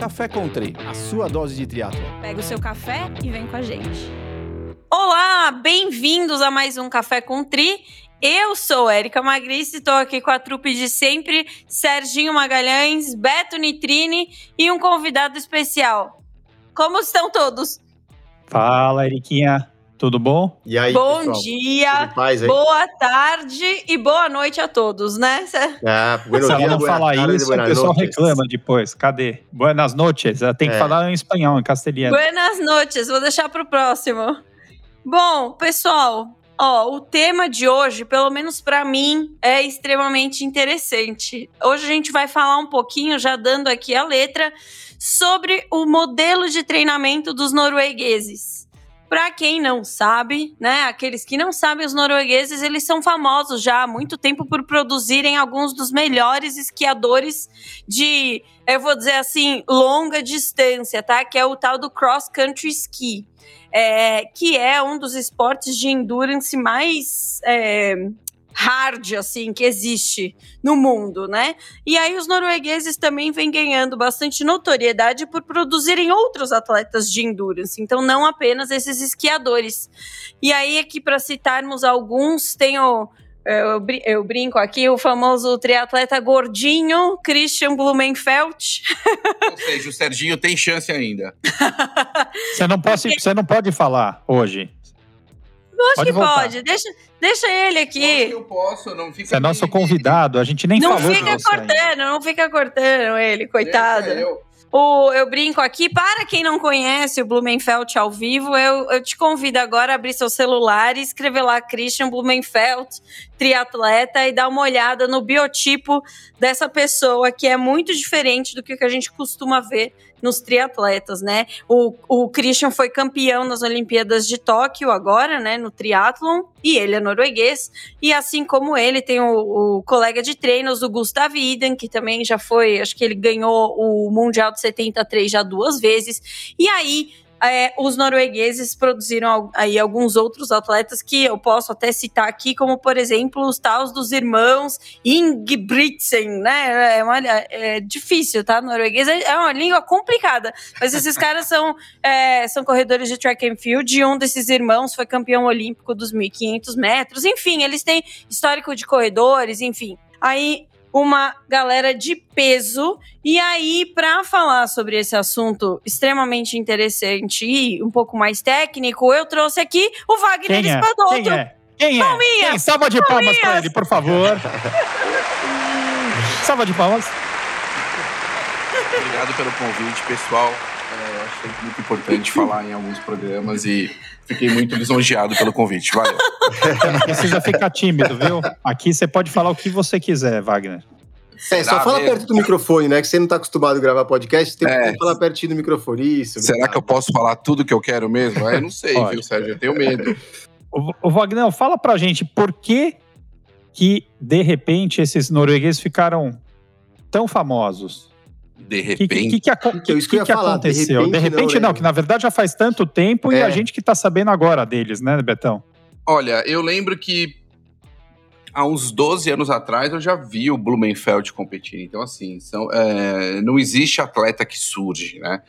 Café Country, a sua dose de triatlo. Pega o seu café e vem com a gente. Olá, bem-vindos a mais um Café com Tri. Eu sou Érica Magrice, estou aqui com a trupe de sempre, Serginho Magalhães, Beto Nitrine e um convidado especial. Como estão todos? Fala, Eriquinha. Tudo bom? E aí, Bom pessoal? dia, paz, boa tarde e boa noite a todos, né? Ah, bueno Se ela não falar isso, o pessoal noches. reclama depois. Cadê? Buenas noches. Ela tem que é. falar em espanhol, em castelhano. Buenas noches, vou deixar para o próximo. Bom, pessoal, Ó, o tema de hoje, pelo menos para mim, é extremamente interessante. Hoje a gente vai falar um pouquinho, já dando aqui a letra, sobre o modelo de treinamento dos noruegueses. Para quem não sabe, né, aqueles que não sabem, os noruegueses, eles são famosos já há muito tempo por produzirem alguns dos melhores esquiadores de, eu vou dizer assim, longa distância, tá? Que é o tal do cross country ski é, que é um dos esportes de endurance mais é, hard, assim, que existe no mundo, né? E aí os noruegueses também vêm ganhando bastante notoriedade por produzirem outros atletas de endurance, então não apenas esses esquiadores. E aí aqui para citarmos alguns, tem o eu, eu, brinco aqui, o famoso triatleta gordinho, Christian Blumenfeld. Ou seja, o Serginho tem chance ainda. Você não pode, você não pode falar hoje. Acho pode que voltar. pode. Deixa, deixa ele aqui. Eu posso, não fica. Você é nosso convidado, a gente nem não falou. Não fica cortando, não fica cortando ele, coitado. Deixa eu. O, eu brinco aqui, para quem não conhece o Blumenfeld ao vivo, eu, eu te convido agora a abrir seu celular e escrever lá Christian Blumenfeld, triatleta, e dar uma olhada no biotipo dessa pessoa, que é muito diferente do que a gente costuma ver nos triatletas, né? O, o Christian foi campeão nas Olimpíadas de Tóquio agora, né, no triatlon, e ele é norueguês, e assim como ele, tem o, o colega de treinos, o Gustav Iden, que também já foi, acho que ele ganhou o Mundial de 73 já duas vezes, e aí é, os noruegueses produziram aí alguns outros atletas que eu posso até citar aqui, como por exemplo os tais dos irmãos Ingebrigtsen, né? É, uma, é difícil, tá? Norueguês é, é uma língua complicada, mas esses caras são, é, são corredores de track and field e um desses irmãos foi campeão olímpico dos 1.500 metros. Enfim, eles têm histórico de corredores, enfim. Aí uma galera de peso. E aí, para falar sobre esse assunto extremamente interessante e um pouco mais técnico, eu trouxe aqui o Wagner Quem é? Espadoto. Quem é? Quem é? Palminha. Quem? Salva de palmas para ele, por favor. Salva de palmas. Obrigado pelo convite, pessoal. É, achei muito importante falar em alguns programas e Fiquei muito lisonjeado pelo convite. Valeu. Não precisa ficar tímido, viu? Aqui você pode falar o que você quiser, Wagner. É, só fala mesmo? perto do microfone, né? Que você não está acostumado a gravar podcast, tem é. que falar pertinho do microfone. Isso. Será que eu posso falar tudo que eu quero mesmo? Eu não sei, viu, Sérgio? Eu tenho medo. O, o Wagner, fala pra gente por que que, de repente, esses noruegueses ficaram tão famosos? De repente. O que, que, que, então, que, que, que falar, aconteceu? De repente, de repente não, não, que na verdade já faz tanto tempo é. e a gente que tá sabendo agora deles, né, Betão? Olha, eu lembro que há uns 12 anos atrás eu já vi o Blumenfeld competir. Então, assim, são, é, não existe atleta que surge, né?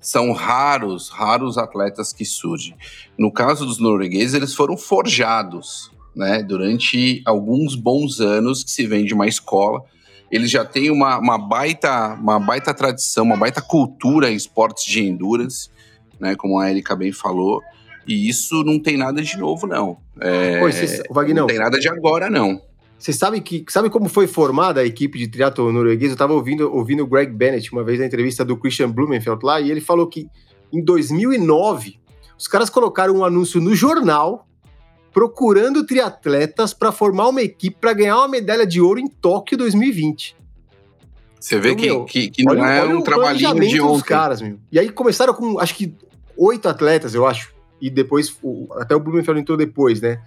São raros, raros atletas que surgem. No caso dos noruegueses, eles foram forjados, né? Durante alguns bons anos que se vem de uma escola eles já têm uma, uma, baita, uma baita tradição, uma baita cultura em esportes de endurance, né, como a Erika bem falou. E isso não tem nada de novo, não. É, Pô, cês, Wagner, não tem nada de agora, não. Você sabe que sabe como foi formada a equipe de triatlo norueguês? Eu estava ouvindo, ouvindo o Greg Bennett uma vez na entrevista do Christian Blumenfeld lá, e ele falou que em 2009 os caras colocaram um anúncio no jornal procurando triatletas para formar uma equipe para ganhar uma medalha de ouro em Tóquio 2020. Você vê então, que, meu, que, que, não olha, é um trabalhinho de ontem. caras, meu. E aí começaram com, acho que, oito atletas, eu acho. E depois, até o Blumenfeld entrou depois, né?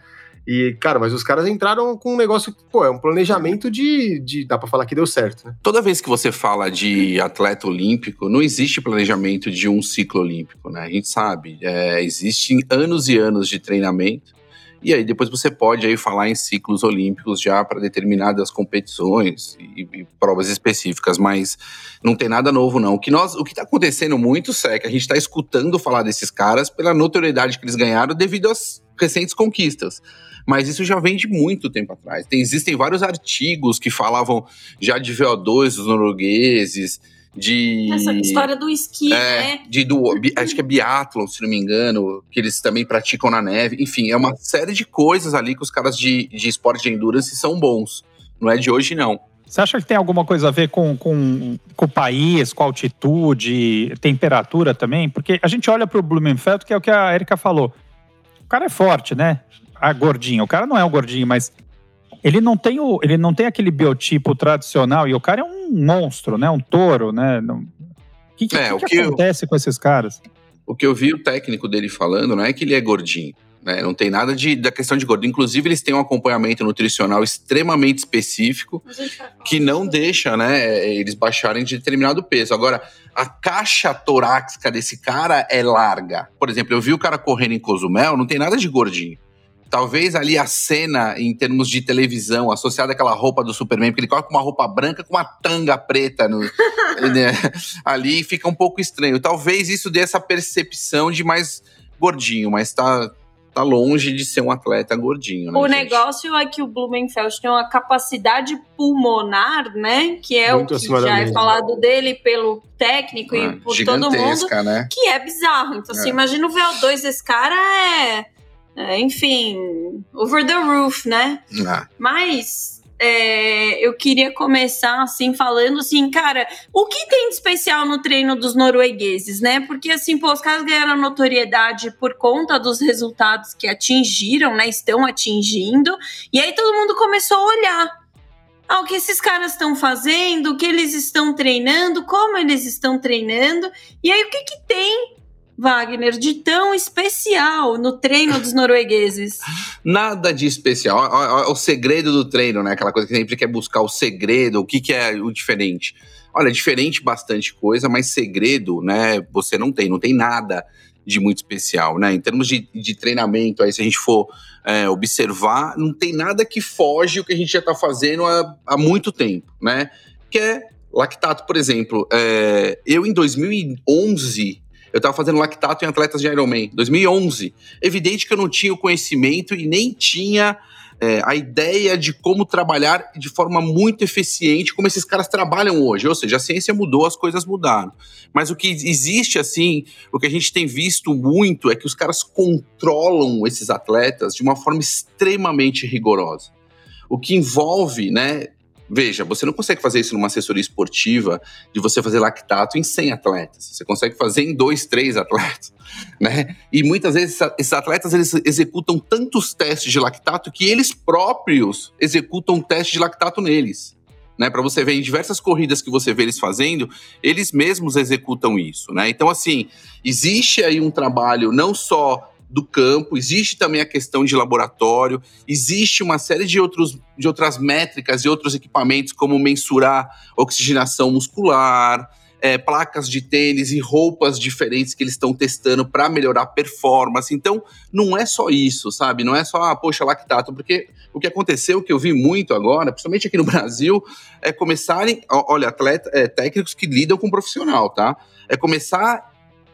E, cara, mas os caras entraram com um negócio, pô, é um planejamento de. de dá pra falar que deu certo, né? Toda vez que você fala de atleta olímpico, não existe planejamento de um ciclo olímpico, né? A gente sabe. É, existem anos e anos de treinamento E aí depois você pode aí falar em ciclos olímpicos já para determinadas competições e, e, provas específicas, mas não tem nada novo não. O que nós, o que está acontecendo muito, é que a gente está escutando falar desses caras pela notoriedade que eles ganharam devido às recentes conquistas. Mas isso já vem de muito tempo atrás. Tem, existem vários artigos que falavam já de VO2 dos noruegueses, de. Essa história do esqui, é, né? De, do, acho que é biathlon, se não me engano, que eles também praticam na neve. Enfim, é uma série de coisas ali que os caras de, de esporte de endurance são bons. Não é de hoje, não. Você acha que tem alguma coisa a ver com, com, com o país, com a altitude, temperatura também? Porque a gente olha para o Blumenfeld, que é o que a Erika falou. O cara é forte, né? A gordinho. O cara não é o gordinho, mas ele não tem o, ele não tem aquele biotipo tradicional e o cara é um monstro, né? Um touro, né? O que, que, é, que, que acontece eu, com esses caras? O que eu vi o técnico dele falando não é que ele é gordinho, né? Não tem nada de, da questão de gordinho. Inclusive, eles têm um acompanhamento nutricional extremamente específico que não deixa, né, eles baixarem de determinado peso. Agora, a caixa torácica desse cara é larga. Por exemplo, eu vi o cara correndo em Cozumel, não tem nada de gordinho. Talvez ali a cena, em termos de televisão, associada àquela roupa do Superman, porque ele coloca uma roupa branca com uma tanga preta no, né, ali fica um pouco estranho. Talvez isso dê essa percepção de mais gordinho, mas tá, tá longe de ser um atleta gordinho. Né, o gente? negócio é que o Blumenfeld tem uma capacidade pulmonar, né? Que é Muito o que já é falado dele pelo técnico é, e por todo mundo. Né? Que é bizarro. Então, é. assim, imagina o VO2 desse cara é é, enfim, over the roof, né? Ah. Mas é, eu queria começar assim falando assim, cara, o que tem de especial no treino dos noruegueses, né? Porque assim, pô, os caras ganharam notoriedade por conta dos resultados que atingiram, né? Estão atingindo, e aí todo mundo começou a olhar. Ah, o que esses caras estão fazendo, o que eles estão treinando, como eles estão treinando, e aí o que, que tem Wagner, de tão especial no treino dos noruegueses? Nada de especial. O segredo do treino, né? Aquela coisa que sempre quer buscar o segredo, o que, que é o diferente. Olha, diferente bastante coisa, mas segredo, né? Você não tem, não tem nada de muito especial, né? Em termos de, de treinamento, aí se a gente for é, observar, não tem nada que foge o que a gente já está fazendo há, há muito tempo, né? Que é lactato, por exemplo. É, eu em 2011 eu estava fazendo lactato em atletas de Ironman, 2011. Evidente que eu não tinha o conhecimento e nem tinha é, a ideia de como trabalhar de forma muito eficiente, como esses caras trabalham hoje. Ou seja, a ciência mudou, as coisas mudaram. Mas o que existe, assim, o que a gente tem visto muito é que os caras controlam esses atletas de uma forma extremamente rigorosa. O que envolve, né, Veja, você não consegue fazer isso numa assessoria esportiva de você fazer lactato em 100 atletas. Você consegue fazer em dois, três atletas, né? E muitas vezes esses atletas eles executam tantos testes de lactato que eles próprios executam teste de lactato neles. Né, para você ver em diversas corridas que você vê eles fazendo, eles mesmos executam isso, né? Então assim, existe aí um trabalho não só do campo, existe também a questão de laboratório, existe uma série de, outros, de outras métricas e outros equipamentos, como mensurar oxigenação muscular, é, placas de tênis e roupas diferentes que eles estão testando para melhorar a performance. Então, não é só isso, sabe? Não é só, ah, poxa, lactato, porque o que aconteceu, que eu vi muito agora, principalmente aqui no Brasil, é começarem, olha, atleta, é, técnicos que lidam com profissional, tá? É começar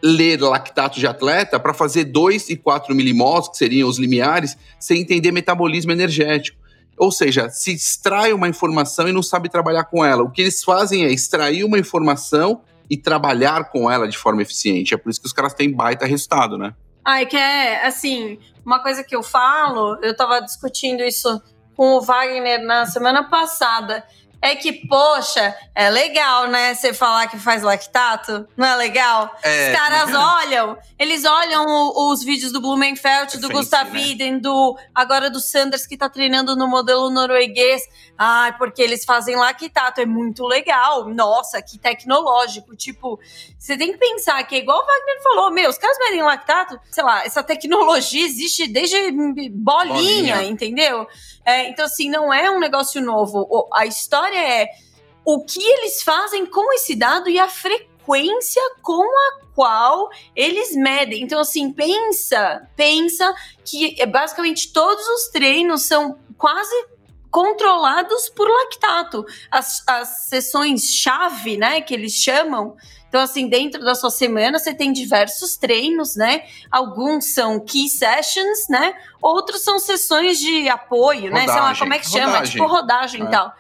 ler lactato de atleta para fazer 2 e 4 milimols, que seriam os limiares, sem entender metabolismo energético. Ou seja, se extrai uma informação e não sabe trabalhar com ela. O que eles fazem é extrair uma informação e trabalhar com ela de forma eficiente. É por isso que os caras têm baita resultado, né? Ai, que é, assim, uma coisa que eu falo, eu estava discutindo isso com o Wagner na semana passada é que, poxa, é legal, né? Você falar que faz lactato, não é legal? É, Os caras é. olham, eles olham o, os vídeos do Blumenfeld, do Gustav né? do agora do Sanders que tá treinando no modelo norueguês. Ai, porque eles fazem lactato, é muito legal. Nossa, que tecnológico. Tipo, você tem que pensar que é igual o Wagner falou, meu, os caras medem lactato, sei lá, essa tecnologia existe desde bolinha, bolinha. entendeu? É, então, assim, não é um negócio novo. A história é o que eles fazem com esse dado e a frequência com a qual eles medem. Então, assim, pensa, pensa que é, basicamente todos os treinos são quase controlados por lactato. As, as sessões-chave, né, que eles chamam, então, assim, dentro da sua semana, você tem diversos treinos, né? Alguns são key sessions, né? Outros são sessões de apoio, rodagem, né? Sei lá, como é que chama? Rodagem. Tipo rodagem e é. tal.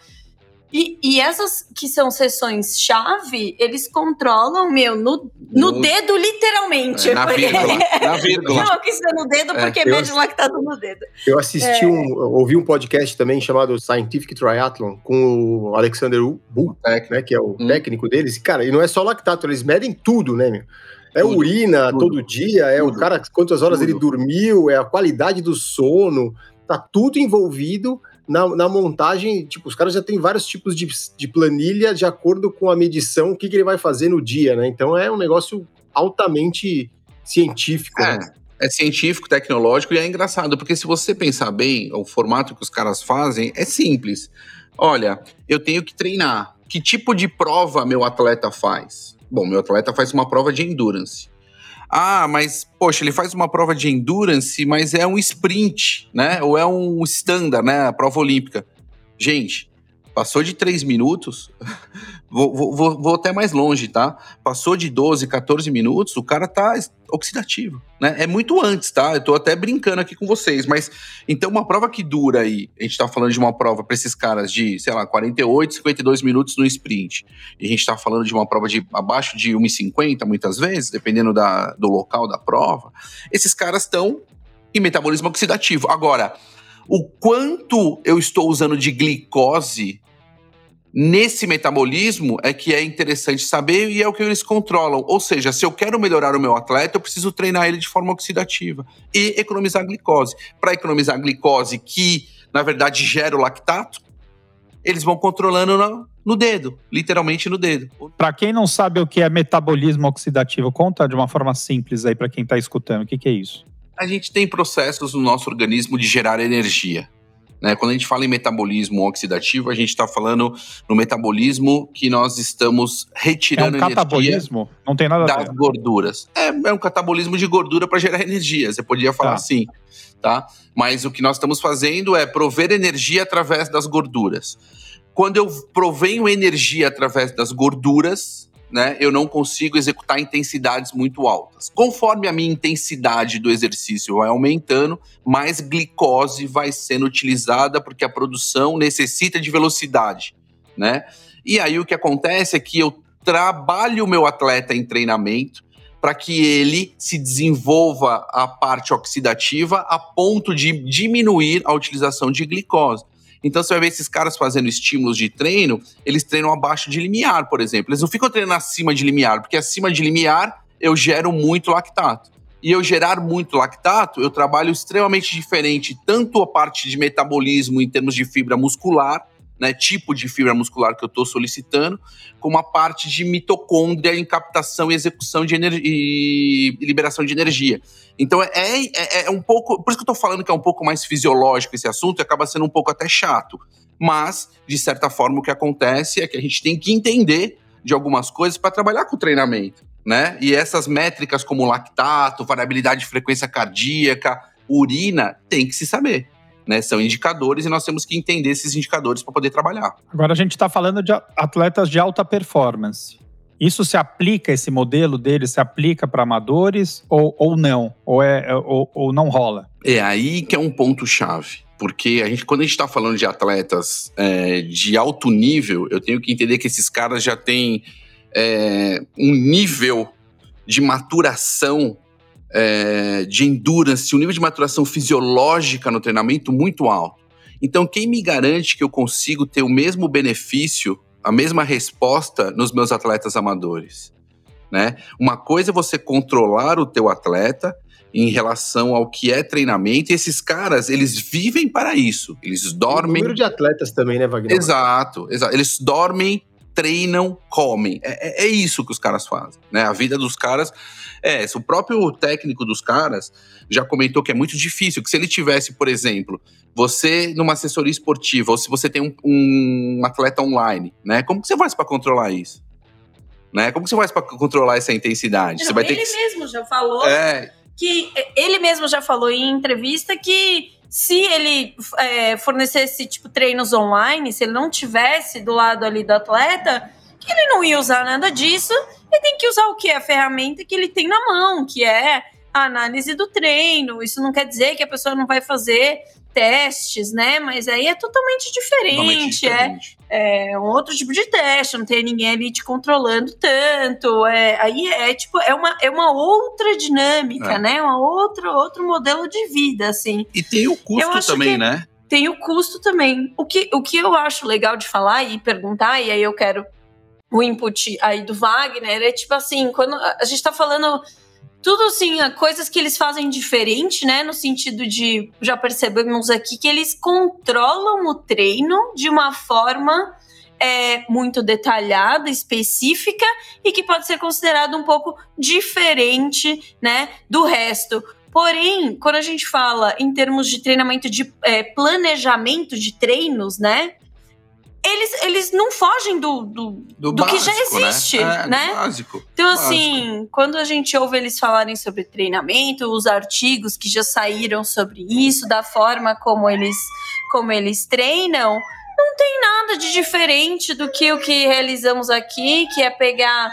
E, e essas que são sessões-chave, eles controlam, meu, no, no, no dedo, literalmente. É, na, vírgula, na vírgula. Não, que isso é no dedo, porque é, mede lactato no dedo. Eu assisti é. um, ouvi um podcast também chamado Scientific Triathlon com o Alexander Bull, né, que é o hum. técnico deles. E, cara, e não é só lactato, eles medem tudo, né, meu? É tudo, urina tudo, todo dia, é tudo, o cara quantas horas ele dormiu, é a qualidade do sono, tá tudo envolvido na, na, montagem, tipo, os caras já têm vários tipos de, de planilha de acordo com a medição, o que, que ele vai fazer no dia, né? Então é um negócio altamente científico. É, né? é científico, tecnológico e é engraçado, porque se você pensar bem, o formato que os caras fazem é simples. Olha, eu tenho que treinar. Que tipo de prova meu atleta faz? Bom, meu atleta faz uma prova de endurance. Ah, mas, poxa, ele faz uma prova de endurance, mas é um sprint, né? Ou é um standard, né? A prova olímpica. Gente, passou de 3 minutos, vou, vou, vou, até mais longe, tá? Passou de 12, 14 minutos, o cara tá oxidativo, né? É muito antes, tá? Eu tô até brincando aqui com vocês, mas então uma prova que dura aí, a gente tá falando de uma prova para esses caras de, sei lá, 48, 52 minutos no sprint, e a gente tá falando de uma prova de abaixo de 1,50 muitas vezes, dependendo da, do local da prova, esses caras estão em metabolismo oxidativo. Agora, o quanto eu estou usando de glicose nesse metabolismo é que é interessante saber e é o que eles controlam. Ou seja, se eu quero melhorar o meu atleta, eu preciso treinar ele de forma oxidativa e economizar glicose. Para economizar glicose, que na verdade gera o lactato, eles vão controlando no, no dedo, literalmente no dedo. Para quem não sabe o que é metabolismo oxidativo, conta de uma forma simples aí para quem está escutando. O que, que é isso? A gente tem processos no nosso organismo de gerar energia. Né? Quando a gente fala em metabolismo oxidativo, a gente está falando no metabolismo que nós estamos retirando é um catabolismo? Não tem nada das gorduras. É, é um catabolismo de gordura para gerar energia. Você podia falar tá. assim, tá? Mas o que nós estamos fazendo é prover energia através das gorduras. Quando eu provenho energia através das gorduras, né, eu não consigo executar intensidades muito altas. Conforme a minha intensidade do exercício vai aumentando, mais glicose vai sendo utilizada porque a produção necessita de velocidade, né? E aí o que acontece é que eu trabalho o meu atleta em treinamento para que ele se desenvolva a parte oxidativa a ponto de diminuir a utilização de glicose. Então você vai ver esses caras fazendo estímulos de treino, eles treinam abaixo de limiar, por exemplo. Eles não ficam treinando acima de limiar, porque acima de limiar eu gero muito lactato. E eu gerar muito lactato, eu trabalho extremamente diferente, tanto a parte de metabolismo em termos de fibra muscular, né, tipo de fibra muscular que eu estou solicitando, com uma parte de mitocôndria em captação e execução de e liberação de energia. Então é, é, é, um pouco. Por isso que eu estou falando que é um pouco mais fisiológico esse assunto e acaba sendo um pouco até chato. Mas, de certa forma, o que acontece é que a gente tem que entender de algumas coisas para trabalhar com o treinamento. Né? E essas métricas como lactato, variabilidade de frequência cardíaca, urina, tem que se saber né? São indicadores e nós temos que entender esses indicadores para poder trabalhar. Agora a gente está falando de atletas de alta performance. Isso se aplica, esse modelo dele se aplica para amadores ou, ou não? Ou, é, ou, ou não rola? É aí que é um ponto-chave. Porque a gente, quando a gente está falando de atletas é, de alto nível, eu tenho que entender que esses caras já têm é, um nível de maturação é, de endurance, um nível de maturação fisiológica no treinamento muito alto. Então, quem me garante que eu consigo ter o mesmo benefício, a mesma resposta nos meus atletas amadores? Né? Uma coisa é você controlar o teu atleta em relação ao que é treinamento, e esses caras, eles vivem para isso. Eles dormem. O número de atletas também, né, Wagner? Exato, exato. Eles dormem, treinam, comem. É, é, é isso que os caras fazem. Né? A vida dos caras é, o próprio técnico dos caras já comentou que é muito difícil, que se ele tivesse, por exemplo, você numa assessoria esportiva, ou se você tem um, um atleta online, né? Como que você faz para controlar isso? Né? Como que você faz para controlar essa intensidade? Não, você vai ele ter que... mesmo já falou É, que ele mesmo já falou em entrevista que se ele é, fornecesse tipo treinos online, se ele não tivesse do lado ali do atleta, que ele não ia usar nada disso. Ele tem que usar o que a ferramenta que ele tem na mão, que é a análise do treino. Isso não quer dizer que a pessoa não vai fazer testes, né? Mas aí é totalmente diferente, totalmente diferente. é, é um outro tipo de teste, não tem ninguém ali te controlando tanto. É, aí é tipo é uma, é uma outra dinâmica, É. né? Uma outra outro modelo de vida, assim. E tem o custo também, né? Tem o custo também. O que, o que eu acho legal de falar e perguntar, e aí eu quero o input aí do Wagner, é tipo assim, quando a gente tá falando tudo assim, coisas que eles fazem diferente, né? No sentido de, já percebemos aqui, que eles controlam o treino de uma forma é, muito detalhada, específica e que pode ser considerado um pouco diferente, né, do resto. Porém, quando a gente fala em termos de treinamento de é, planejamento de treinos, né? Eles, eles não fogem do, do, Do, Do que já básico, existe, né? É, né? básico. Então, Básico. assim, quando a gente ouve eles falarem sobre treinamento, os artigos que já saíram sobre isso, da forma como eles, como eles treinam, não tem nada de diferente do que o que realizamos aqui, que é pegar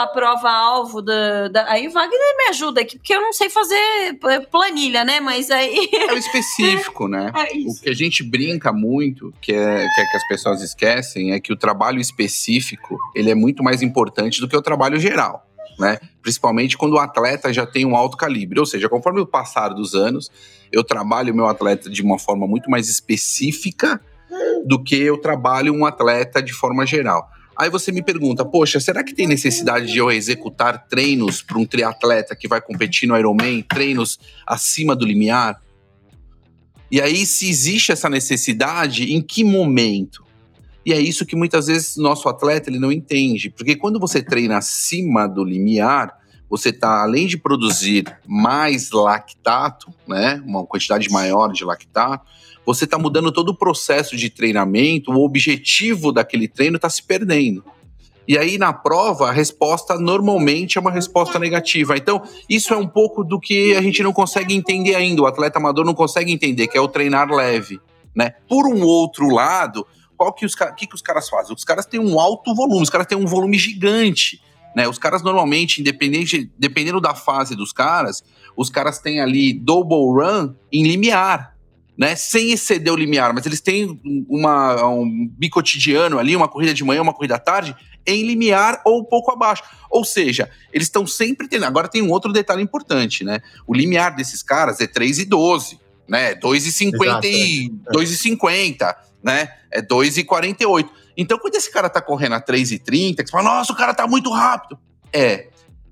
a prova-alvo da, da. Aí o Wagner me ajuda aqui, porque eu não sei fazer planilha, né? Mas aí. É o específico, né? É O que a gente brinca muito, que é, que é que as pessoas esquecem, é que o trabalho específico ele é muito mais importante do que o trabalho geral, né? Principalmente quando o atleta já tem um alto calibre. Ou seja, conforme o passar dos anos, eu trabalho o meu atleta de uma forma muito mais específica do que eu trabalho um atleta de forma geral. Aí você me pergunta, poxa, será que tem necessidade de eu executar treinos para um triatleta que vai competir no Ironman, treinos acima do limiar? E aí, se existe essa necessidade, em que momento? E é isso que muitas vezes nosso atleta ele não entende, porque quando você treina acima do limiar, você está além de produzir mais lactato, né, uma quantidade maior de lactato, você está mudando todo o processo de treinamento, o objetivo daquele treino está se perdendo. E aí na prova a resposta normalmente é uma resposta negativa. Então isso é um pouco do que a gente não consegue entender ainda. O atleta amador não consegue entender que é o treinar leve, né? Por um outro lado, qual que os que, que os caras fazem? Os caras têm um alto volume, os caras têm um volume gigante. Né, os caras normalmente, independente, dependendo da fase dos caras, os caras têm ali double run em limiar, né, sem exceder o limiar, mas eles têm uma, um bicotidiano ali, uma corrida de manhã, uma corrida à tarde, em limiar ou um pouco abaixo. Ou seja, eles estão sempre tendo. Agora tem um outro detalhe importante, né? O limiar desses caras é 3,12, né? 2,50 e 2,50, né? É 2,48. Então, quando esse cara tá correndo a 3,30, que você fala, nossa, o cara tá muito rápido. É,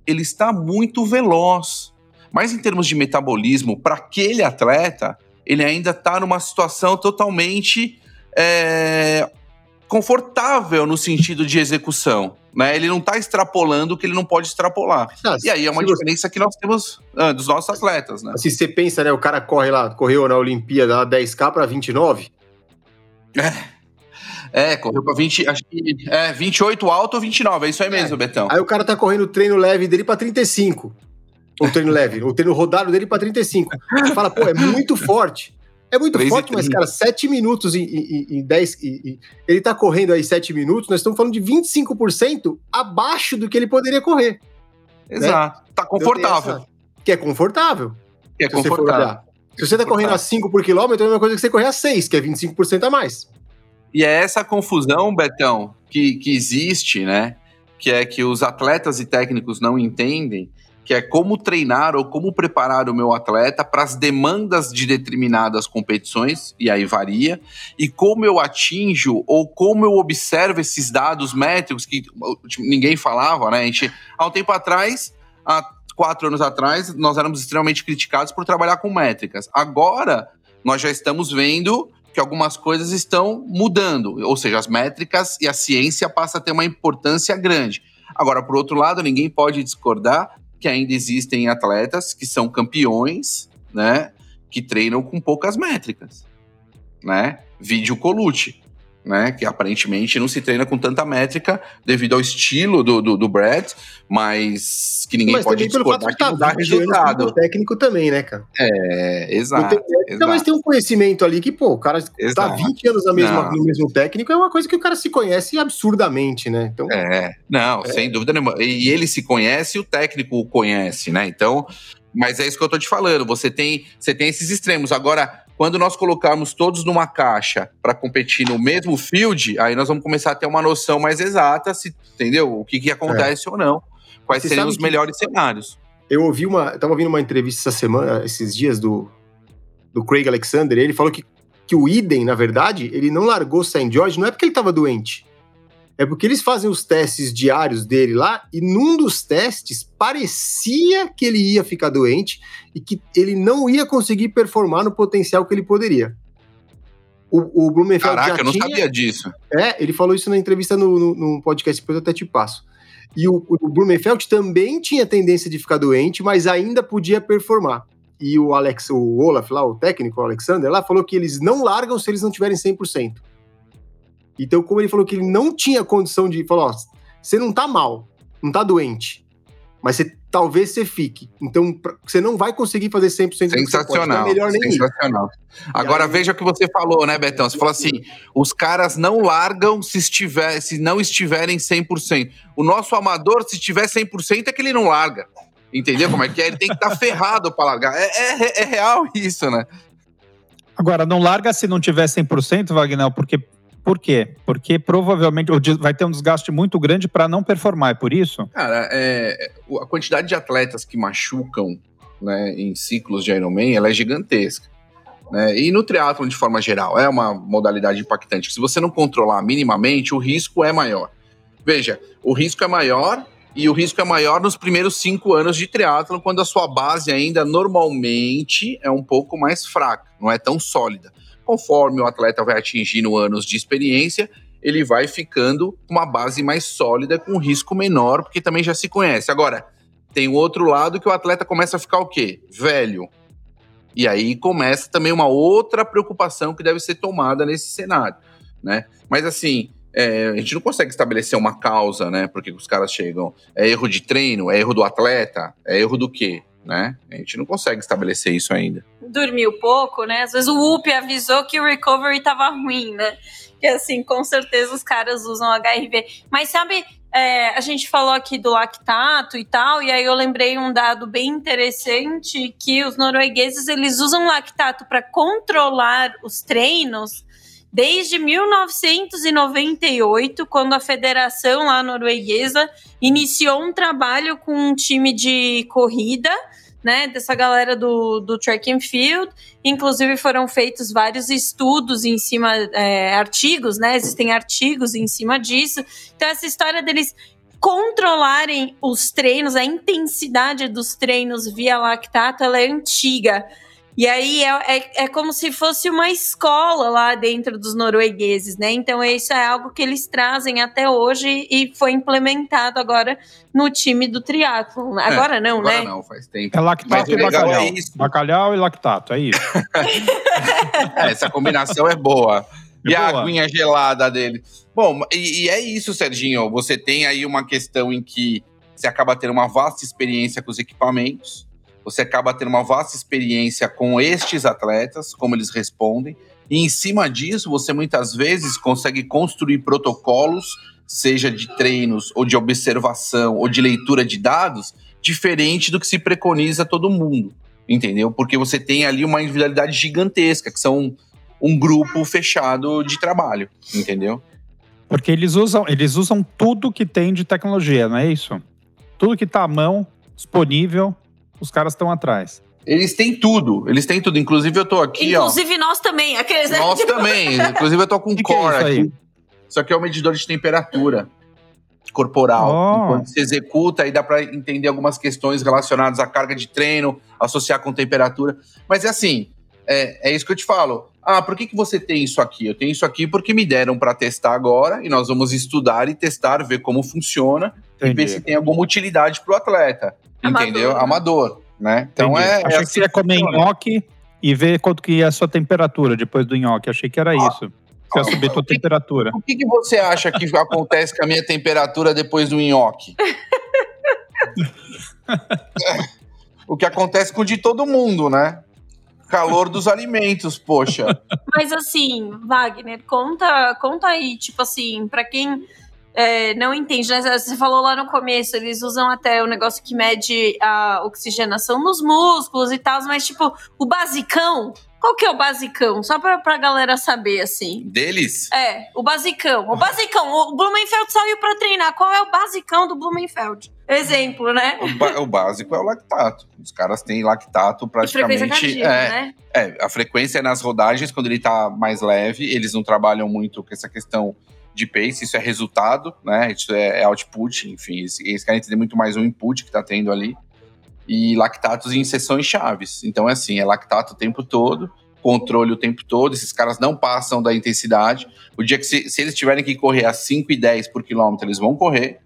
ele está muito veloz. Mas em termos de metabolismo, para aquele atleta, ele ainda está numa situação totalmente é, confortável no sentido de execução. Né? Ele não está extrapolando o que ele não pode extrapolar. Ah, E aí é uma diferença que nós temos ah, dos nossos atletas, né? Se você pensa, né, o cara corre lá, correu na Olimpíada lá 10K para 29, É, correu para 20, acho que é 28 alto ou 29, é isso aí mesmo, Betão. aí o cara tá correndo o treino leve dele para 35. O treino leve, o treino rodado dele para 35. Você fala, pô, é muito forte. É muito 3 forte, mas, 30. cara, 7 minutos em, em, em 10. e- e- ele tá correndo aí 7 minutos, nós estamos falando de 25% abaixo do que ele poderia correr. Exato. Tá confortável. Então tem essa- Que é confortável. Que é se confortável. Se você tá correndo a 5 por quilômetro, é a mesma coisa que você correr a 6, que é 25% a mais. E é essa confusão, Betão, que, que existe, né? Que é que os atletas e técnicos não entendem, que é como treinar ou como preparar o meu atleta para as demandas de determinadas competições, e aí varia, e como eu atinjo ou como eu observo esses dados métricos que tipo, ninguém falava, né? A gente, há um tempo atrás, há quatro anos atrás, nós éramos extremamente criticados por trabalhar com métricas. Agora, nós já estamos vendo que algumas coisas estão mudando, ou seja, as métricas e a ciência passa a ter uma importância grande. Agora, por outro lado, ninguém pode discordar que ainda existem atletas que são campeões, né, que treinam com poucas métricas, né? Vídeo Colucci, né? Que aparentemente não se treina com tanta métrica devido ao estilo do, do, do Brad, mas que ninguém Mas pode discordar que estar não dá 20 anos resultado. técnico também, né, cara? É, exato. tem técnica, mas tem um conhecimento ali que, pô, o cara tá Exato. 20 anos na mesma, Não. no mesmo técnico, é uma coisa que o cara se conhece absurdamente, né? Então, É, não, sem dúvida nenhuma. E ele se conhece e o técnico o conhece, né? Então, mas é isso que eu tô te falando. Você tem, você tem esses extremos. Agora, quando nós colocarmos todos numa caixa para competir no mesmo field, aí nós vamos começar a ter uma noção mais exata, se, entendeu? O que, que acontece ou não. Quais Você seriam os que- melhores cenários. eu ouvi uma. Eu tava ouvindo uma entrevista essa semana, esses dias, do, do Craig Alexander, e ele falou que, que o Iden, na verdade, ele não largou o St. George, não é porque ele tava doente. É porque eles fazem os testes diários dele lá, e num dos testes parecia que ele ia ficar doente e que ele não ia conseguir performar no potencial que ele poderia. O, o Blumenfeld Caraca, já eu não tinha, sabia disso. é, ele falou isso na entrevista no, no, no podcast, depois eu até te passo. E o, o Blumenfeld também tinha tendência de ficar doente, mas ainda podia performar. E o Alex, o Olaf lá, o técnico, o Alexander, lá, falou que eles não largam se eles não tiverem 100%. Então, como ele falou que ele não tinha condição de... Falou, ó, você não tá mal, não tá doente, mas você, talvez você fique. Então, pra- você não vai conseguir fazer 100% do que você pode, então Sensacional. é melhor nem ir. sensacional. Agora aí- veja o que você falou, né, Betão? Você falou assim: os caras não largam se, estiver, se não estiverem 100%. O nosso amador, se tiver 100%, é que ele não larga. Entendeu como é que é? Ele tem que estar ferrado para largar. É, é- é real isso, né? Agora, não larga se não tiver 100%, Wagner, porque por quê? Porque provavelmente vai ter um desgaste muito grande para não performar, é por isso? Cara, é, a quantidade de atletas que machucam né, em ciclos de Ironman ela é gigantesca. Né? E no triatlon, de forma geral, é uma modalidade impactante. Se você não controlar minimamente, o risco é maior. Veja, o risco é maior e o risco é maior nos primeiros cinco anos de triatlon, quando a sua base ainda normalmente é um pouco mais fraca, não é tão sólida. Conforme o atleta vai atingindo anos de experiência, ele vai ficando com uma base mais sólida, com um risco menor, porque também já se conhece. Agora, tem o outro lado que o atleta começa a ficar o quê? Velho. E aí começa também uma outra preocupação que deve ser tomada nesse cenário, né? Mas assim, é, a gente não consegue estabelecer uma causa, né? Porque os caras chegam. É erro de treino? É erro do atleta? É erro do quê? Né? A gente não consegue estabelecer isso ainda. dormiu pouco, né? Às vezes o UP avisou que o recovery tava ruim, né? Que assim, com certeza os caras usam HRV. Mas sabe, é, a gente falou aqui do lactato e tal, e aí eu lembrei um dado bem interessante que os noruegueses eles usam lactato para controlar os treinos desde 1998, quando a federação lá norueguesa iniciou um trabalho com um time de corrida né, dessa galera do, do track and field. Inclusive foram feitos vários estudos em cima, é, artigos, né? Existem artigos em cima disso. Então essa história deles controlarem os treinos, a intensidade dos treinos via lactato, ela é antiga. E aí é, é, é como se fosse uma escola lá dentro dos noruegueses, né? Então isso é algo que eles trazem até hoje e foi implementado agora no time do triatlo. Agora não, Agora né? não, faz tempo. É lactato e legal bacalhau. é isso. Bacalhau e lactato, é isso. É, essa combinação é boa. É e a aguinha gelada dele. Bom, e, e é isso, Serginho. Você tem aí uma questão em que você acaba tendo uma vasta experiência com os equipamentos, você acaba tendo uma vasta experiência com estes atletas, como eles respondem, e em cima disso, você muitas vezes consegue construir protocolos, seja de treinos, ou de observação, ou de leitura de dados, diferente do que se preconiza todo mundo, entendeu? Porque você tem ali uma individualidade gigantesca, que são um grupo fechado de trabalho, entendeu? Porque eles usam, eles usam tudo que tem de tecnologia, não é isso? Tudo que tá à mão, disponível, os caras estão atrás. Eles têm tudo, eles têm tudo. Inclusive, eu tô aqui, Inclusive nós também, aqueles ó. Nós também. Inclusive, eu tô com um Que que é core isso aí? aqui. Isso aqui é um medidor de temperatura corporal. Oh. Enquanto você executa, aí dá para entender algumas questões relacionadas à carga de treino, associar com temperatura. Mas é assim, é, é isso que eu te falo. Ah, por que, que você tem isso aqui? Eu tenho isso aqui porque me deram para testar agora e nós vamos estudar e testar, ver como funciona e ver se Entendi. tem alguma utilidade para o atleta. Amador, entendeu? né? Amador, né? Então Entendi. é. é Achei assim que você ia comer funciona. nhoque e ver quanto que é a sua temperatura depois do nhoque. Achei que era Ó, isso. Você vai subir tua temperatura. O que, que você acha que acontece com a minha temperatura depois do nhoque? o que acontece com o de todo mundo, né? Calor dos alimentos, poxa. Mas assim, Wagner, conta, conta aí, tipo assim, para quem é, não entende, né? Você falou lá no começo, eles usam até o negócio que mede a oxigenação nos músculos e tal, mas tipo, o basicão, qual que é o basicão? Só pra, pra galera saber, assim. Deles? É, o basicão. O basicão, o Blumenfeld saiu pra treinar. Qual é o basicão do Blumenfeld? Exemplo, né? O, o básico é o lactato. Os caras têm lactato praticamente. E frequência cardíaca, é, né? é, a frequência é nas rodagens, quando ele tá mais leve. Eles não trabalham muito com essa questão de pace, isso é resultado, né? Isso é, é output, enfim, eles, eles querem entender muito mais o input que tá tendo ali e lactatos em sessões chaves. Então é assim, é lactato o tempo todo, controle o tempo todo, esses caras não passam da intensidade. O dia que se, se eles tiverem que correr a 5 e 10 por quilômetro, eles vão correr.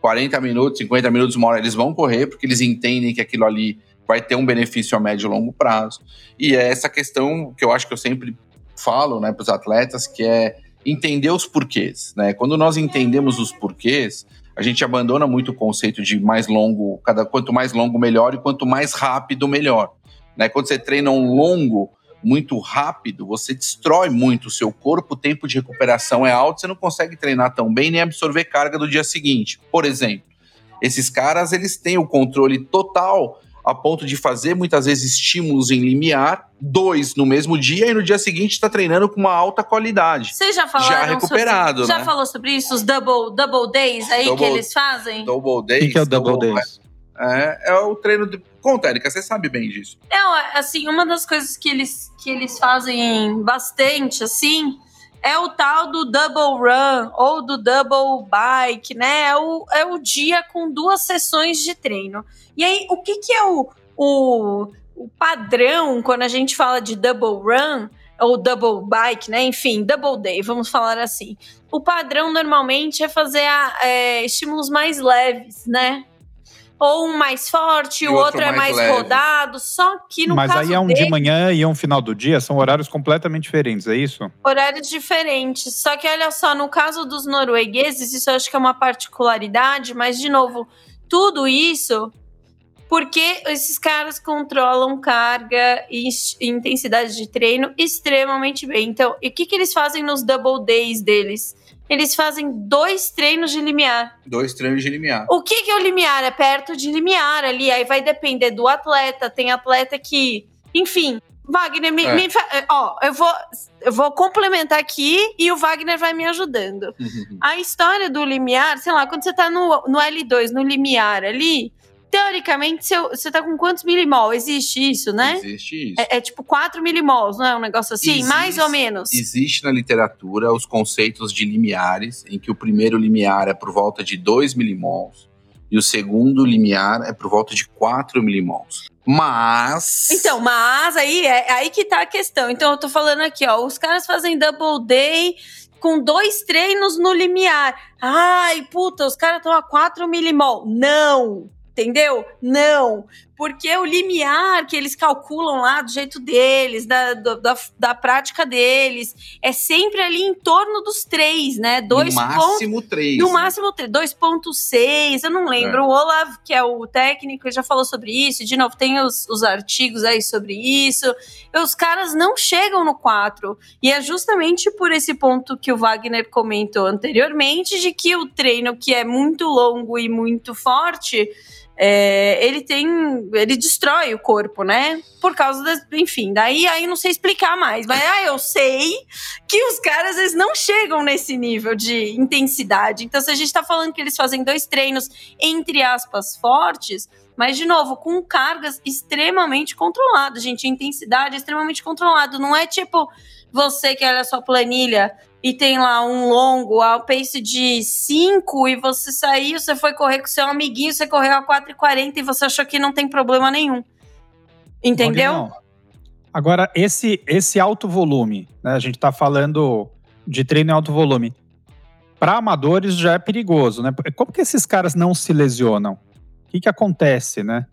40 minutos, 50 minutos, uma hora, eles vão correr, porque eles entendem que aquilo ali vai ter um benefício a médio e longo prazo. E é essa questão que eu acho que eu sempre falo né, para os atletas, que é entender os porquês. Né? Quando nós entendemos os porquês, a gente abandona muito o conceito de mais longo, cada quanto mais longo melhor e quanto mais rápido melhor. Né? Quando você treina um longo muito rápido, você destrói muito o seu corpo, o tempo de recuperação é alto, você não consegue treinar tão bem nem absorver carga do dia seguinte. Por exemplo, esses caras eles têm o controle total a ponto de fazer muitas vezes estímulos em limiar, dois no mesmo dia e no dia seguinte está treinando com uma alta qualidade. Vocês já falaram Já recuperado, sobre, né? Já falou sobre isso, os double, double days aí Double- que eles fazem? Double O days. que, que é o Double Days? É, é o treino de. Conta, Erika, você sabe bem disso. Não, assim, uma das coisas que eles, que eles fazem bastante, assim, é o tal do double run ou do double bike, né? É o, é o dia com duas sessões de treino. E aí, o que, que é o, o, o padrão quando a gente fala de double run ou double bike, né? Enfim, double day, vamos falar assim. O padrão normalmente é fazer a- é, estímulos mais leves, né? Ou um mais forte, E o outro outro é mais mais rodado. Só que no Mas caso aí é um dele, de manhã e um final do dia, são horários completamente diferentes, é isso? horários diferentes. Só que olha só, no caso dos noruegueses, isso eu acho que é uma particularidade, mas de novo, tudo isso porque esses caras controlam carga e e intensidade de treino extremamente bem. Então, e o que, que eles fazem nos double days deles? Eles fazem dois treinos de limiar. Dois treinos de limiar. O que, que é o limiar? É perto de limiar ali. Aí vai depender do atleta. Tem atleta que. Enfim. Wagner, me, É. me fa- ó, eu vou, eu vou complementar aqui e o Wagner vai me ajudando. A história do limiar, sei lá, quando você tá no, no L2, no limiar ali, teoricamente seu- você tá com quantos milimol? Existe isso, né? Existe isso. É, é tipo 4 milimols, não é um negócio assim? Existe. Mais ou menos. Existe na literatura os conceitos de limiares, em que o primeiro limiar é por volta de 2 milimols e o segundo limiar é por volta de 4 milimols. Mas. Então, mas aí é aí que tá a questão. Então, eu tô falando aqui, ó, os caras fazem double day com dois treinos no limiar. Ai, puta, os caras estão a 4 milimol. Não! Entendeu? Não. Porque o limiar que eles calculam lá do jeito deles, da, da, da prática deles, é sempre ali em torno dos três, né? Dois no máximo 3. No máximo tre- 2.6, eu não lembro. O Olaf, que é o técnico, já falou sobre isso. De novo, tem os, os artigos aí sobre isso. Os caras não chegam no 4. E é justamente por esse ponto que o Wagner comentou anteriormente, de que o treino que é muito longo e muito forte, é, ele tem. ele destrói o corpo, né? Por causa das. Enfim, daí aí não sei explicar mais. Mas ah, eu sei que os caras eles não chegam nesse nível de intensidade. Então, se a gente tá falando que eles fazem dois treinos, entre aspas, fortes, mas, de novo, com cargas extremamente controladas, gente. Intensidade é extremamente controlada. Não é tipo você que olha a sua planilha e tem lá um longo, a pace de 5 e você saiu, você foi correr com seu amiguinho, você correu a 4,40 e você achou que não tem problema nenhum. Entendeu? Agora, esse, esse alto volume, né? A gente tá falando de treino em alto volume. Para amadores já é perigoso, né? Como que esses caras não se lesionam? O que, que acontece, né?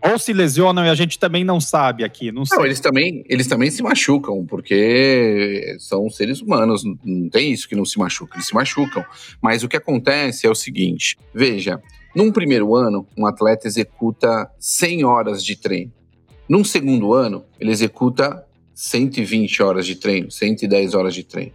Ou se lesionam e a gente também não sabe aqui, não. Não, eles também, eles também se machucam, porque são seres humanos, não tem isso que não se machucam, eles se machucam. Mas o que acontece é o seguinte, veja, num primeiro ano, um atleta executa 100 horas de treino. Num segundo ano, ele executa 120 horas de treino, 110 horas de treino.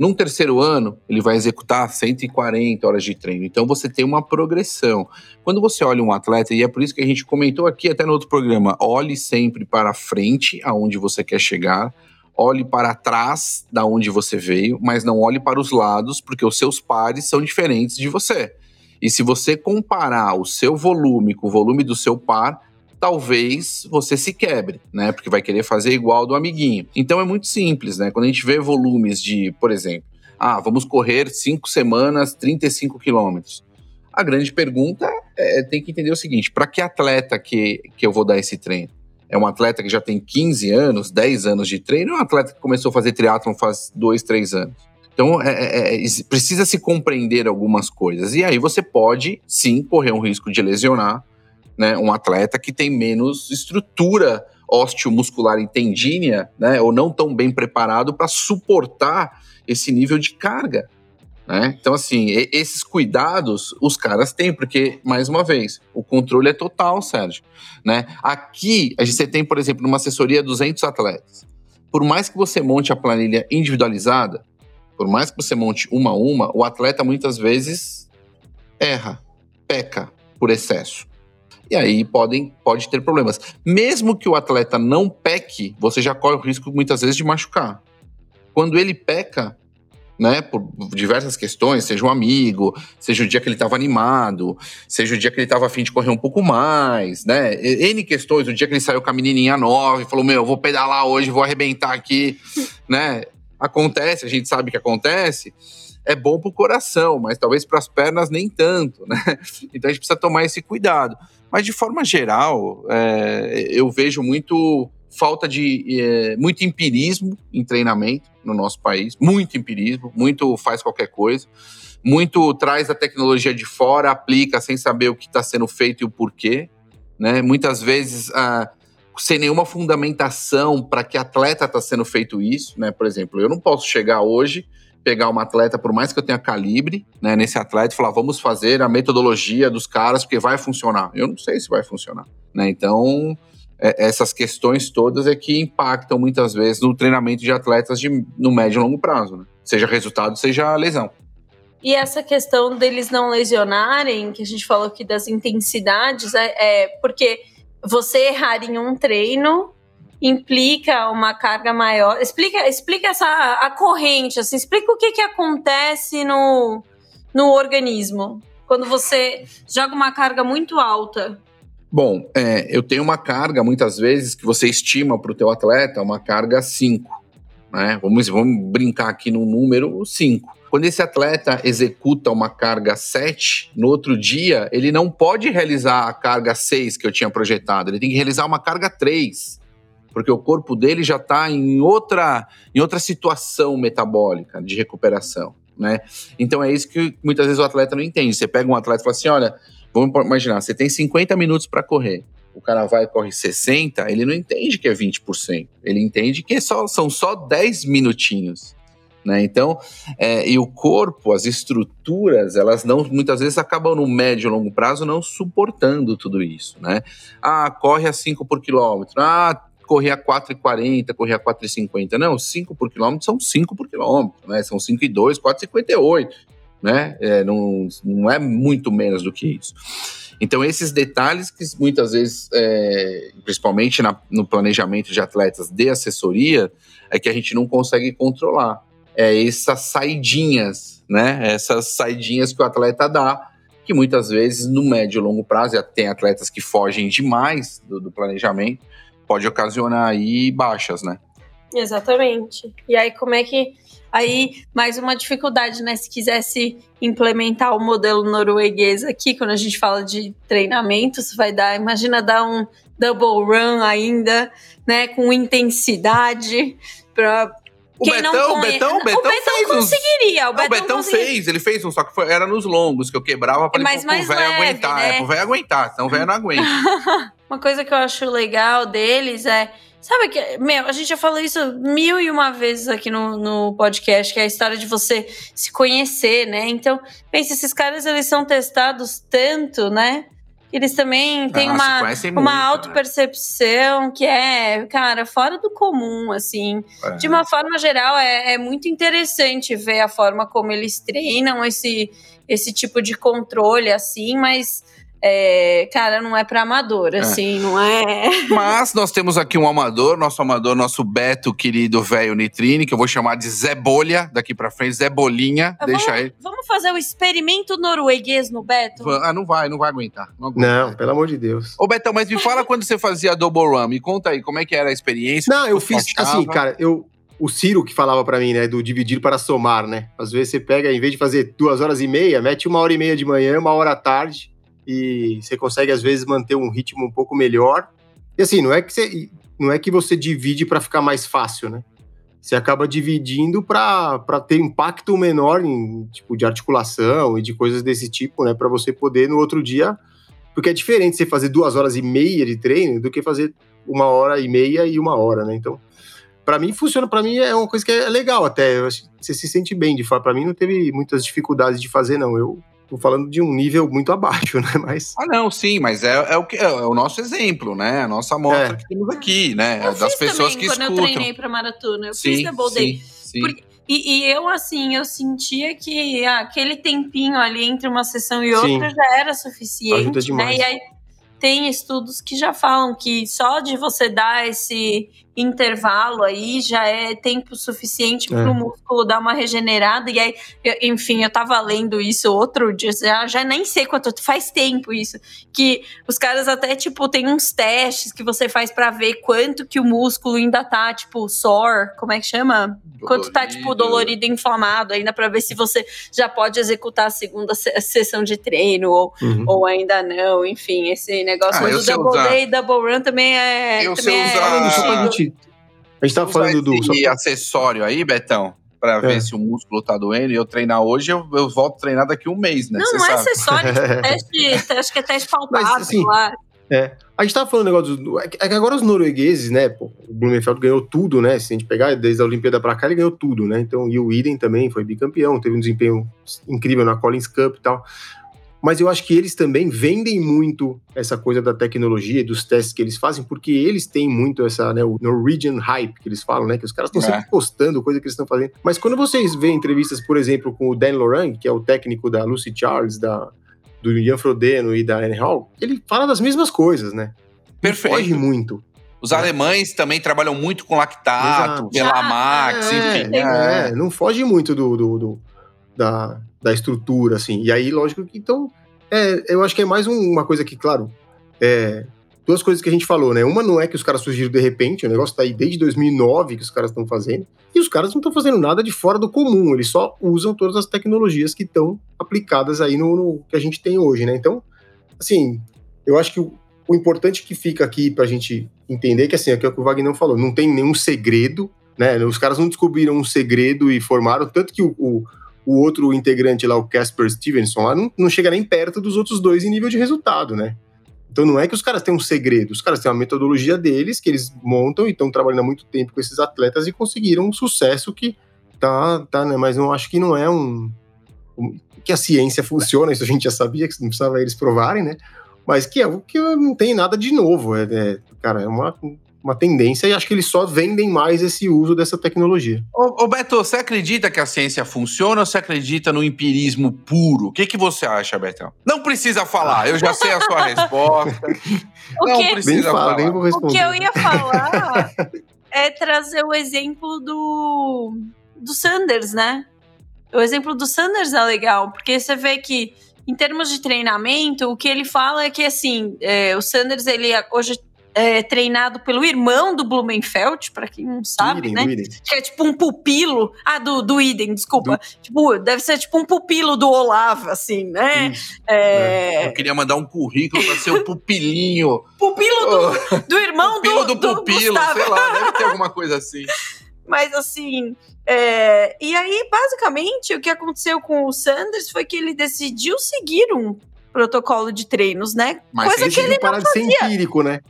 Num terceiro ano, ele vai executar 140 horas de treino. Então você tem uma progressão. Quando você olha um atleta, e é por isso que a gente comentou aqui até no outro programa, olhe sempre para frente, aonde você quer chegar, olhe para trás da onde você veio, mas não olhe para os lados, porque os seus pares são diferentes de você. E se você comparar o seu volume com o volume do seu par, talvez você se quebre, né? Porque vai querer fazer igual do amiguinho. Então é muito simples, né? Quando a gente vê volumes de, por exemplo, ah, vamos correr cinco semanas, 35 quilômetros. A grande pergunta é, tem que entender o seguinte: para que atleta que, que eu vou dar esse treino? É um atleta que já tem 15 anos, 10 anos de treino, ou é um atleta que começou a fazer triatlon faz 2, 3 anos? Então, é, é, é precisa se compreender algumas coisas. E aí você pode, sim, correr um risco de lesionar, né, um atleta que tem menos estrutura osteomuscular e tendínea, né, ou não tão bem preparado para suportar esse nível de carga. Né? Então, assim, esses cuidados os caras têm, porque, mais uma vez, o controle é total, Sérgio. Né? Aqui, a gente tem, por exemplo, numa assessoria 200 atletas. Por mais que você monte a planilha individualizada, por mais que você monte uma a uma, o atleta muitas vezes erra, peca por excesso. E aí podem, pode ter problemas. Mesmo que o atleta não peque, você já corre o risco muitas vezes de machucar. Quando ele peca, né, por diversas questões, seja um amigo, seja o dia que ele estava animado, seja o dia que ele estava afim de correr um pouco mais, né, N questões, o dia que ele saiu com a menininha nova e falou, meu, vou pedalar hoje, vou arrebentar aqui, né, acontece, a gente sabe que acontece, é bom para o coração, mas talvez para as pernas nem tanto, né, então a gente precisa tomar esse cuidado. Mas de forma geral, é, eu vejo muito falta de é, muito empirismo em treinamento no nosso país, muito empirismo, muito faz qualquer coisa, muito traz a tecnologia de fora, aplica sem saber o que está sendo feito e o porquê, né? Muitas vezes ah, sem nenhuma fundamentação para que atleta está sendo feito isso, né? Por exemplo, eu não posso chegar hoje pegar uma atleta, por mais que eu tenha calibre, né, nesse atleta e falar, vamos fazer a metodologia dos caras, porque vai funcionar. Eu não sei se vai funcionar, né? Então, é, essas questões todas é que impactam muitas vezes no treinamento de atletas de, no médio e longo prazo, né? Seja resultado, seja lesão. E essa questão deles não lesionarem, que a gente falou aqui das intensidades, é, é porque você errar em um treino implica uma carga maior. Explica, explica essa a corrente, assim, explica o que, que acontece no, no organismo quando você joga uma carga muito alta. Bom, é, eu tenho uma carga, muitas vezes, que você estima para o teu atleta, uma carga 5. Né? Vamos, vamos brincar aqui no número 5. Quando esse atleta executa uma carga 7, no outro dia, ele não pode realizar a carga 6 que eu tinha projetado, ele tem que realizar uma carga 3 porque o corpo dele já está em outra, em outra situação metabólica de recuperação, né? Então é isso que muitas vezes o atleta não entende. Você pega um atleta e fala assim, olha, vamos imaginar, você tem 50 minutos para correr, o cara vai e corre 60, ele não entende que é 20%, ele entende que é só, são só 10 minutinhos. Né? Então, é, e o corpo, as estruturas, elas não muitas vezes acabam no médio e longo prazo não suportando tudo isso, né? Ah, corre a 5 por quilômetro. Ah, correr a 4,40, correr a 4,50. Não, 5 por quilômetro são 5 por quilômetro, né? São 5,2, 4,58, né? É, não, não é muito menos do que isso. Então, esses detalhes que muitas vezes, é, principalmente na, no planejamento de atletas de assessoria, é que a gente não consegue controlar. É essas saidinhas, né? Essas saidinhas que o atleta dá, que muitas vezes no médio e longo prazo, tem atletas que fogem demais do, do planejamento, pode ocasionar aí baixas, né? Exatamente. E aí, como é que. Aí, mais uma dificuldade, né? Se quisesse implementar o modelo norueguês aqui, quando a gente fala de treinamento, você vai dar, imagina dar um double run ainda, né? Com intensidade, para O Quem não Betão, o conhe- Betão, Betão, o Betão fez uns. conseguiria. O Não, o Betão, Betão conseguiria. fez, ele fez um, só que foi- era nos longos que eu quebrava pra Mas ele pro velho aguentar. né? É, pro velho aguentar, senão o velho não aguenta. Uma coisa que eu acho legal deles é. Sabe que, meu, a gente já falou isso mil e uma vezes aqui no, no podcast, que é a história de você se conhecer, né? Então, pensa, esses caras, eles são testados tanto, né? Eles também têm Ah, se uma, uma né? autopercepção que é, cara, fora do comum, assim. É. De uma forma geral, é, é muito interessante ver a forma como eles treinam esse, esse tipo de controle, assim, mas, é, cara, não é pra amador, assim, não é. Mas nós temos aqui um amador, nosso amador, nosso Beto, querido velho Nitrine, que eu vou chamar de Zé Bolha daqui pra frente, Zé Bolinha, deixa vamos, ele. vamos fazer o experimento norueguês no Beto? Ah, não vai, não vai aguentar. Não, aguenta. Não, pelo amor de Deus. Ô Betão, mas me fala quando você fazia double run, me conta aí, como é que era a experiência? Não, eu fiz achava? assim, cara, eu. O Ciro que falava pra mim, né, do dividir para somar, né? Às vezes você pega, em vez de fazer duas horas e meia, mete uma hora e meia de manhã, uma hora à tarde, e você consegue, às vezes, manter um ritmo um pouco melhor. E assim, não é que você, não é que você divide para ficar mais fácil, né? Você acaba dividindo para ter impacto menor em tipo de articulação e de coisas desse tipo, né? Para você poder no outro dia. Porque é diferente você fazer duas horas e meia de treino do que fazer uma hora e meia e uma hora, né? Então, para mim funciona, para mim é uma coisa que é legal até. Você se sente bem de falar. Para mim não teve muitas dificuldades de fazer, não. Eu tô falando de um nível muito abaixo, né? Mas Ah, não, sim, mas é, é o, que, é o nosso exemplo, né? A nossa amostra É. que temos aqui, né? Eu das fiz pessoas também que quando escutam. eu treinei pra maratona. Eu sim, fiz double day. sim, sim. Porque- E, e eu, assim, eu sentia que ah, aquele tempinho ali entre uma sessão e Sim. outra já era suficiente. Ajuda demais. Né? E aí tem estudos que já falam que só de você dar esse intervalo aí já é tempo suficiente É. para o músculo dar uma regenerada. E aí, eu- enfim, eu tava lendo isso outro dia, já, já nem sei quanto faz tempo isso. Que os caras até, tipo, tem uns testes que você faz para ver quanto que o músculo ainda tá, tipo, sore, como é que chama? Quanto tá, tipo, dolorido e inflamado, ainda para ver se você já pode executar a segunda se- sessão de treino ou, Uhum. ou ainda não. Enfim, esse negócio Ah, do sei double usar. day e double run também é. Eu também sei é usar- só pra antigo. gente. A gente tava Usar falando do. só acessório aí, Betão, pra ver É. se o músculo tá doendo e eu treinar hoje, eu, eu volto a treinar daqui um mês, né? Não, Você não é sabe. acessório, tipo, teste, acho que é teste palpável assim, lá. A gente tava falando um negócio do. É que é que agora os noruegueses, né? pô, o Blumenfeld ganhou tudo, né? Se a gente pegar desde a Olimpíada pra cá, ele ganhou tudo, né? Então, e o Iden também foi bicampeão, teve um desempenho incrível na Collins Cup e tal. Mas eu acho que eles também vendem muito essa coisa da tecnologia e dos testes que eles fazem, porque eles têm muito essa, né, o Norwegian hype que eles falam, né? Que os caras estão É. sempre postando coisa que eles estão fazendo. Mas quando vocês veem entrevistas, por exemplo, com o Dan Loran, que é o técnico da Lucy Charles, da, do Ian Frodeno e da Anne Hall, ele fala das mesmas coisas, né? Perfeito. Foge muito. Os alemães também trabalham muito com lactato, Exato. Velamax, é, enfim. é, é. não foge muito do, do- do- da, da estrutura, assim. E aí, lógico que, então, é, eu acho que é mais um- uma coisa que, claro, é, duas coisas que a gente falou, né? Uma não é que os caras surgiram de repente, o negócio tá aí desde 2009 que os caras estão fazendo, e os caras não estão fazendo nada de fora do comum, eles só usam todas as tecnologias que estão aplicadas aí no, no que a gente tem hoje, né? Então, assim, eu acho que o, o importante que fica aqui pra gente entender que, assim, é o que o Wagner falou, não tem nenhum segredo, né? Os caras não descobriram um segredo e formaram, tanto que o, o, o outro integrante lá, o Casper Stevenson, lá, não, não chega nem perto dos outros dois em nível de resultado, né? Então não é que os caras têm um segredo, os caras têm uma metodologia deles que eles montam e estão trabalhando há muito tempo com esses atletas e conseguiram um sucesso que tá, tá, né? Mas eu acho que não é um, um- que a ciência funciona, isso a gente já sabia, que não precisava eles provarem, né? Mas que é o que não tem nada de novo, é, é, cara, é uma, uma tendência e acho que eles só vendem mais esse uso dessa tecnologia. Ô, ô, Beto, você acredita que a ciência funciona ou você acredita no empirismo puro? O que, que você acha, Betão? Não precisa falar, eu já sei a sua resposta. O não que, precisa Nem falar. nem vou o responder. que eu ia falar é trazer o exemplo do, do Sanders, né? O exemplo do Sanders é legal, porque você vê que, em termos de treinamento, o que ele fala é que, assim, é, o Sanders, ele hoje é treinado pelo irmão do Blumenfeld, para quem não sabe, Idem, né? do. Que é tipo um pupilo. Ah, do, do Idem, desculpa. Tipo, deve ser tipo um pupilo do Olavo, assim, né? Isso. É, Eu queria mandar um currículo pra ser o pupilinho. Pupilo do, do irmão pupilo do, do pupilo, Gustavo. sei lá, deve ter alguma coisa assim. Mas assim, é, e aí, basicamente, o que aconteceu com o Sanders foi que ele decidiu seguir um protocolo de treinos, né? Mas Coisa que ele não fazia. empírico, né?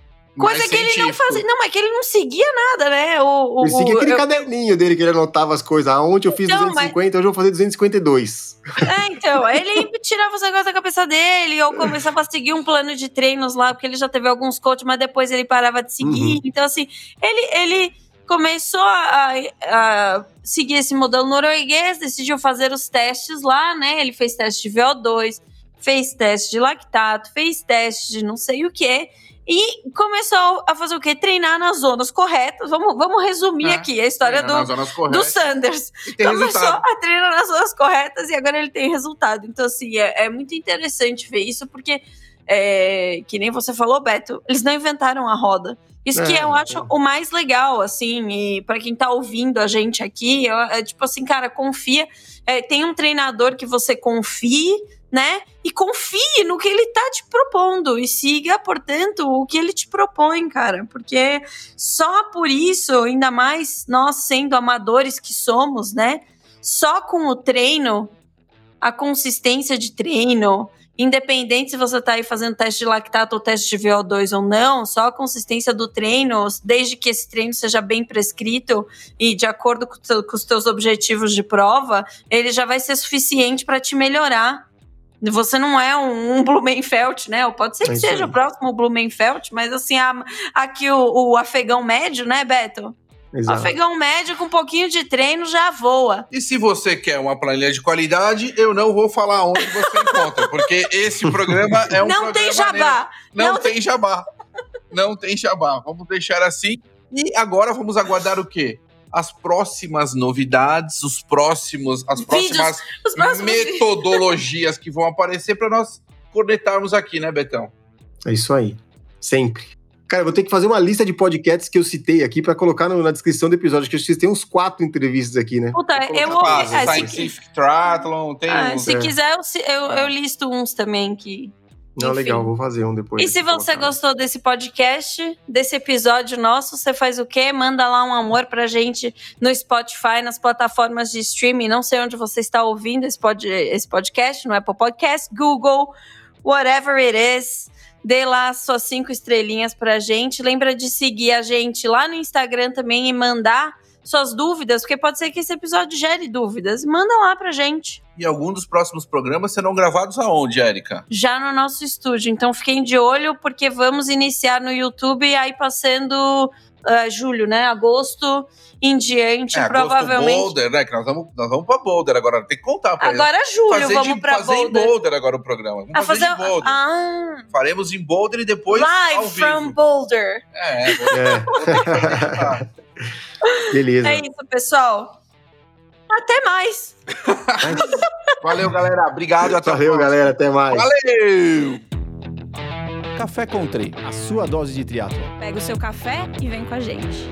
Coisa que ele não fazia. Não, mas que ele não seguia nada, né? O, o, ele seguia aquele eu... caderninho dele que ele anotava as coisas. Ontem eu fiz então, 250, mas... hoje eu vou fazer 252. É, então. ele tirava os negócios da cabeça dele, ou começava a seguir um plano de treinos lá, porque ele já teve alguns coaches, mas depois ele parava de seguir. Uhum. Então, assim, ele. ele começou a, a, seguir esse modelo norueguês, decidiu fazer os testes lá, né? Ele fez teste de VO2, fez teste de lactato, fez teste de não sei o que. E começou a fazer o quê? Treinar nas zonas corretas. Vamos, vamos resumir é, aqui a história do, do Sanders. Começou resultado. a treinar nas zonas corretas e agora ele tem resultado. Então, assim, é, é muito interessante ver isso, porque, é, que nem você falou, Beto, eles não inventaram a roda. Isso é, que eu acho o mais legal, assim, e para quem tá ouvindo a gente aqui, é tipo assim, cara, confia. É, tem um treinador que você confie, né? E confie no que ele tá te propondo e siga, portanto, o que ele te propõe, cara, porque só por isso, ainda mais nós sendo amadores que somos, né? Só com o treino, a consistência de treino, independente se você está aí fazendo teste de lactato ou teste de VO2 ou não, só a consistência do treino, desde que esse treino seja bem prescrito e de acordo com, com os teus objetivos de prova, ele já vai ser suficiente para te melhorar. Você não é um, um Blumenfeld, né? Ou pode ser que é seja o próximo Blumenfeld, mas assim, a, aqui o, o afegão médio, né, Beto? Exato. Afegão médio com um pouquinho de treino já voa. E se você quer uma planilha de qualidade, eu não vou falar onde você encontra, porque esse programa é um Não tem jabá. Não, não tem, tem jabá. Não tem jabá. Vamos deixar assim. E agora vamos aguardar o quê? As próximas novidades, os próximos, as próximas Vídeos, próximos metodologias que vão aparecer para nós conectarmos aqui, né, Betão? É isso aí. Sempre. Cara, eu vou ter que fazer uma lista de podcasts que eu citei aqui para colocar no, na descrição do episódio, que eu vocês tem uns quatro entrevistas aqui, né? Puta, eu ouvi. É, Scientific que... Triathlon, tem ah, Se é. quiser, eu, eu, eu, listo uns também que. Não, Enfim. legal, vou fazer um depois. E se você colocar. gostou desse podcast, desse episódio nosso, você faz o quê? Manda lá um amor pra gente no Spotify, nas plataformas de streaming. Não sei onde você está ouvindo esse, pod, esse podcast, no Apple Podcast, Google, whatever it is dê lá suas cinco estrelinhas pra gente. Lembra de seguir a gente lá no Instagram também e mandar suas dúvidas, porque pode ser que esse episódio gere dúvidas. Manda lá pra gente. E algum dos próximos programas serão gravados aonde, Érica? Já no nosso estúdio. Então fiquem de olho, porque vamos iniciar no YouTube e aí passando uh, julho, né? Agosto em diante, é, provavelmente. Boulder, né? Que nós vamos, nós vamos pra Boulder agora. Tem que contar pra Agora eles. julho, fazer vamos de, pra fazer Boulder. Fazer em Boulder agora o programa. Vamos ah, fazer, fazer em Boulder. Ah. Faremos em Boulder e depois Live from Boulder. É, é. Beleza. É isso, pessoal. Até mais. Valeu, galera. Obrigado. Até Valeu, galera. Até mais. Valeu. Café Country, a sua dose de triatlo. Pega o seu café e vem com a gente.